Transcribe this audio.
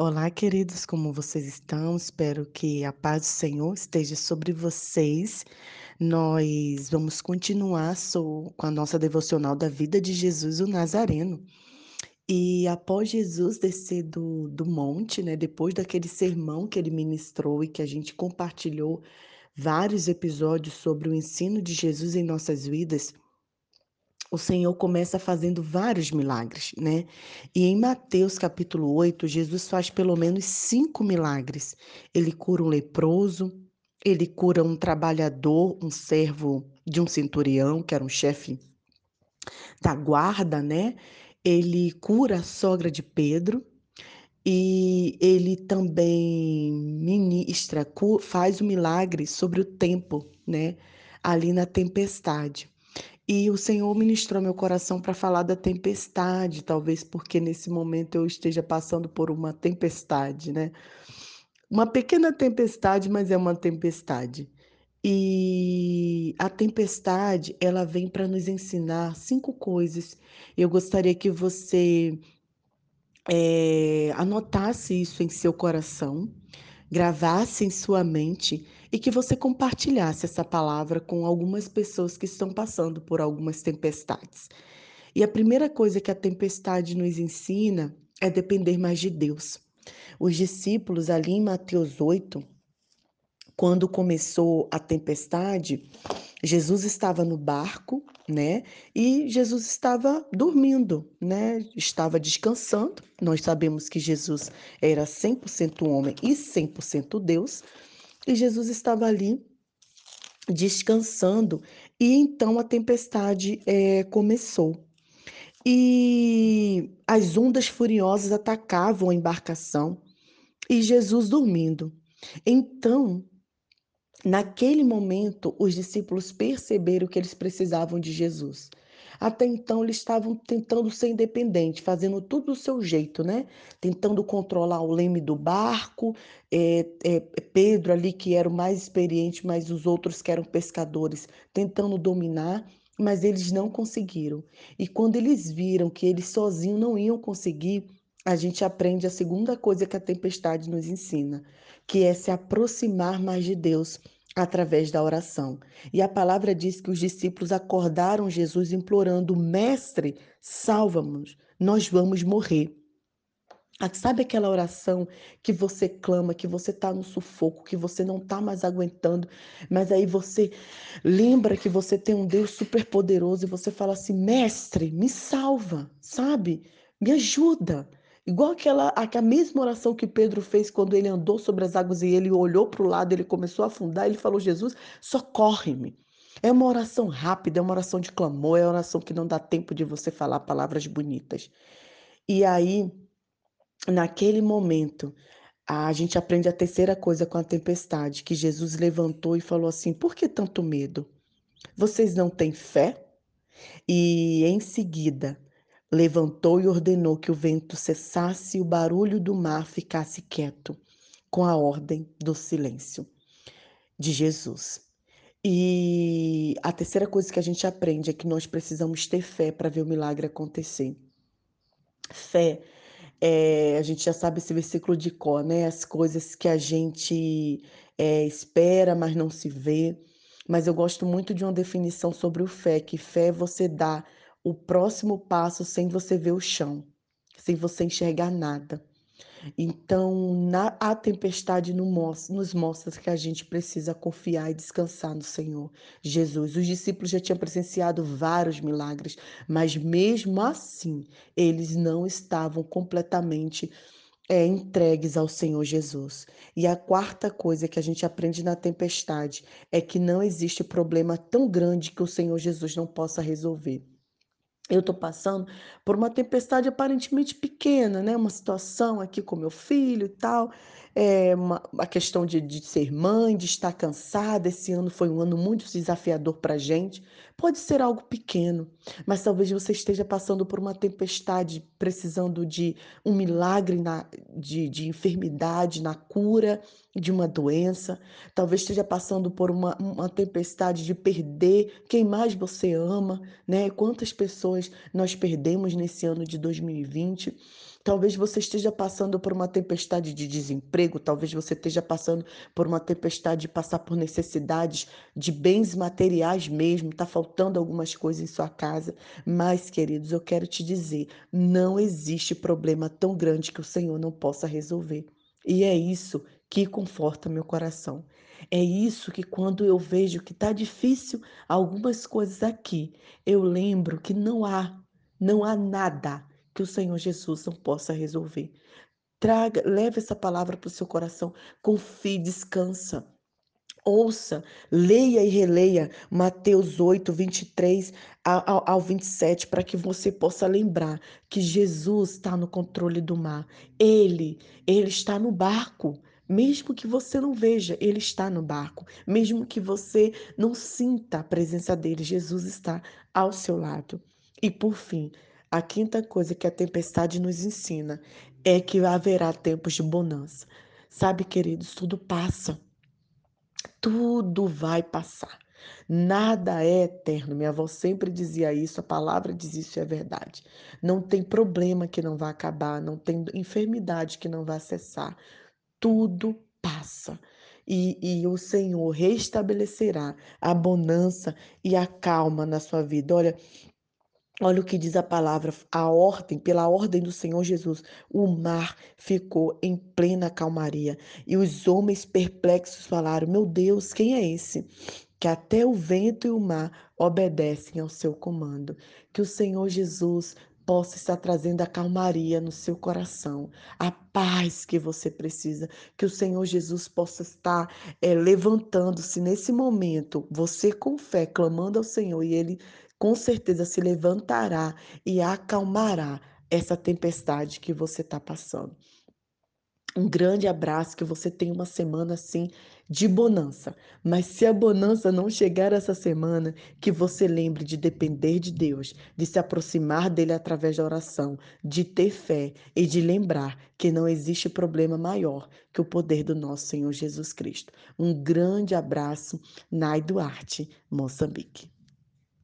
Olá, queridos, como vocês estão? Espero que a paz do Senhor esteja sobre vocês. Nós vamos continuar com a nossa devocional da vida de Jesus, o Nazareno. E após Jesus descer do, do monte, né, depois daquele sermão que ele ministrou e que a gente compartilhou vários episódios sobre o ensino de Jesus em nossas vidas, o Senhor começa fazendo vários milagres, né? E em Mateus capítulo 8, Jesus faz pelo menos cinco milagres. Ele cura um leproso, ele cura um trabalhador, um servo de um centurião, que era um chefe da guarda, né? Ele cura a sogra de Pedro e ele também ministra, faz o milagre sobre o tempo, né? Ali na tempestade. E o Senhor ministrou meu coração para falar da tempestade, talvez porque nesse momento eu esteja passando por uma tempestade, né? Uma pequena tempestade, mas é uma tempestade. E a tempestade, ela vem para nos ensinar cinco coisas. Eu gostaria que você eh, anotasse isso em seu coração, gravasse em sua mente e que você compartilhasse essa palavra com algumas pessoas que estão passando por algumas tempestades. E a primeira coisa que a tempestade nos ensina é depender mais de Deus. Os discípulos, ali em Mateus 8, quando começou a tempestade, Jesus estava no barco, né? E Jesus estava dormindo, né? Estava descansando. Nós sabemos que Jesus era 100% homem e 100% Deus. E Jesus estava ali descansando. E então a tempestade é, começou. E as ondas furiosas atacavam a embarcação e Jesus dormindo. Então Naquele momento, os discípulos perceberam que eles precisavam de Jesus. Até então, eles estavam tentando ser independentes, fazendo tudo do seu jeito, né? Tentando controlar o leme do barco, é, é, Pedro ali, que era o mais experiente, mas os outros que eram pescadores, tentando dominar, mas eles não conseguiram. E quando eles viram que eles sozinhos não iam conseguir, a gente aprende a segunda coisa que a tempestade nos ensina, que é se aproximar mais de Deus através da oração. E a palavra diz que os discípulos acordaram Jesus implorando: Mestre, salva-nos, nós vamos morrer. Ah, sabe aquela oração que você clama, que você está no sufoco, que você não está mais aguentando, mas aí você lembra que você tem um Deus superpoderoso e você fala assim: Mestre, me salva, sabe? Me ajuda. Igual aquela, aquela mesma oração que Pedro fez quando ele andou sobre as águas e ele olhou para o lado, ele começou a afundar, ele falou: Jesus, socorre-me. É uma oração rápida, é uma oração de clamor, é uma oração que não dá tempo de você falar palavras bonitas. E aí, naquele momento, a gente aprende a terceira coisa com a tempestade, que Jesus levantou e falou assim: Por que tanto medo? Vocês não têm fé? E em seguida, levantou e ordenou que o vento cessasse e o barulho do mar ficasse quieto, com a ordem do silêncio de Jesus. E a terceira coisa que a gente aprende é que nós precisamos ter fé para ver o milagre acontecer. Fé, é, a gente já sabe esse versículo de cor, né? As coisas que a gente é, espera, mas não se vê. Mas eu gosto muito de uma definição sobre o fé, que fé você dá o próximo passo sem você ver o chão, sem você enxergar nada. Então, na, a tempestade nos mostra que a gente precisa confiar e descansar no Senhor Jesus. Os discípulos já tinham presenciado vários milagres, mas mesmo assim, eles não estavam completamente é, entregues ao Senhor Jesus. E a quarta coisa que a gente aprende na tempestade é que não existe problema tão grande que o Senhor Jesus não possa resolver. Eu estou passando por uma tempestade aparentemente pequena, né? Uma situação aqui com meu filho e tal. É uma, a questão de, de ser mãe, de estar cansada. Esse ano foi um ano muito desafiador para a gente. Pode ser algo pequeno, mas talvez você esteja passando por uma tempestade, precisando de um milagre na, de, de enfermidade, na cura de uma doença. Talvez esteja passando por uma, uma tempestade de perder quem mais você ama, né? Quantas pessoas nós perdemos nesse ano de 2020? Talvez você esteja passando por uma tempestade de desemprego, talvez você esteja passando por uma tempestade de passar por necessidades de bens materiais mesmo, está faltando algumas coisas em sua casa. Mas, queridos, eu quero te dizer: não existe problema tão grande que o Senhor não possa resolver. E é isso que conforta meu coração. É isso que, quando eu vejo que está difícil algumas coisas aqui, eu lembro que não há, não há nada que o Senhor Jesus não possa resolver. Traga, leve essa palavra para o seu coração, confie, descansa. Ouça, leia e releia Mateus 8, 23 ao, ao 27, para que você possa lembrar que Jesus está no controle do mar. Ele, ele está no barco. Mesmo que você não veja, ele está no barco. Mesmo que você não sinta a presença dele, Jesus está ao seu lado. E por fim, a quinta coisa que a tempestade nos ensina é que haverá tempos de bonança. Sabe, queridos, tudo passa. Tudo vai passar. Nada é eterno. Minha avó sempre dizia isso, a palavra diz isso e é verdade. Não tem problema que não vai acabar, não tem enfermidade que não vai cessar. Tudo passa. E, e, o Senhor restabelecerá a bonança e a calma na sua vida. Olha, Olha o que diz a palavra, a ordem, pela ordem do Senhor Jesus, o mar ficou em plena calmaria. E os homens perplexos falaram: Meu Deus, quem é esse? Que até o vento e o mar obedecem ao seu comando. Que o Senhor Jesus possa estar trazendo a calmaria no seu coração, a paz que você precisa, que o Senhor Jesus possa estar é, levantando-se nesse momento, você com fé, clamando ao Senhor e Ele com certeza se levantará e acalmará essa tempestade que você está passando. Um grande abraço, que você tenha uma semana assim de bonança. Mas se a bonança não chegar essa semana, que você lembre de depender de Deus, de se aproximar dele através da oração, de ter fé e de lembrar que não existe problema maior que o poder do nosso Senhor Jesus Cristo. Um grande abraço, Nai Duarte, Moçambique.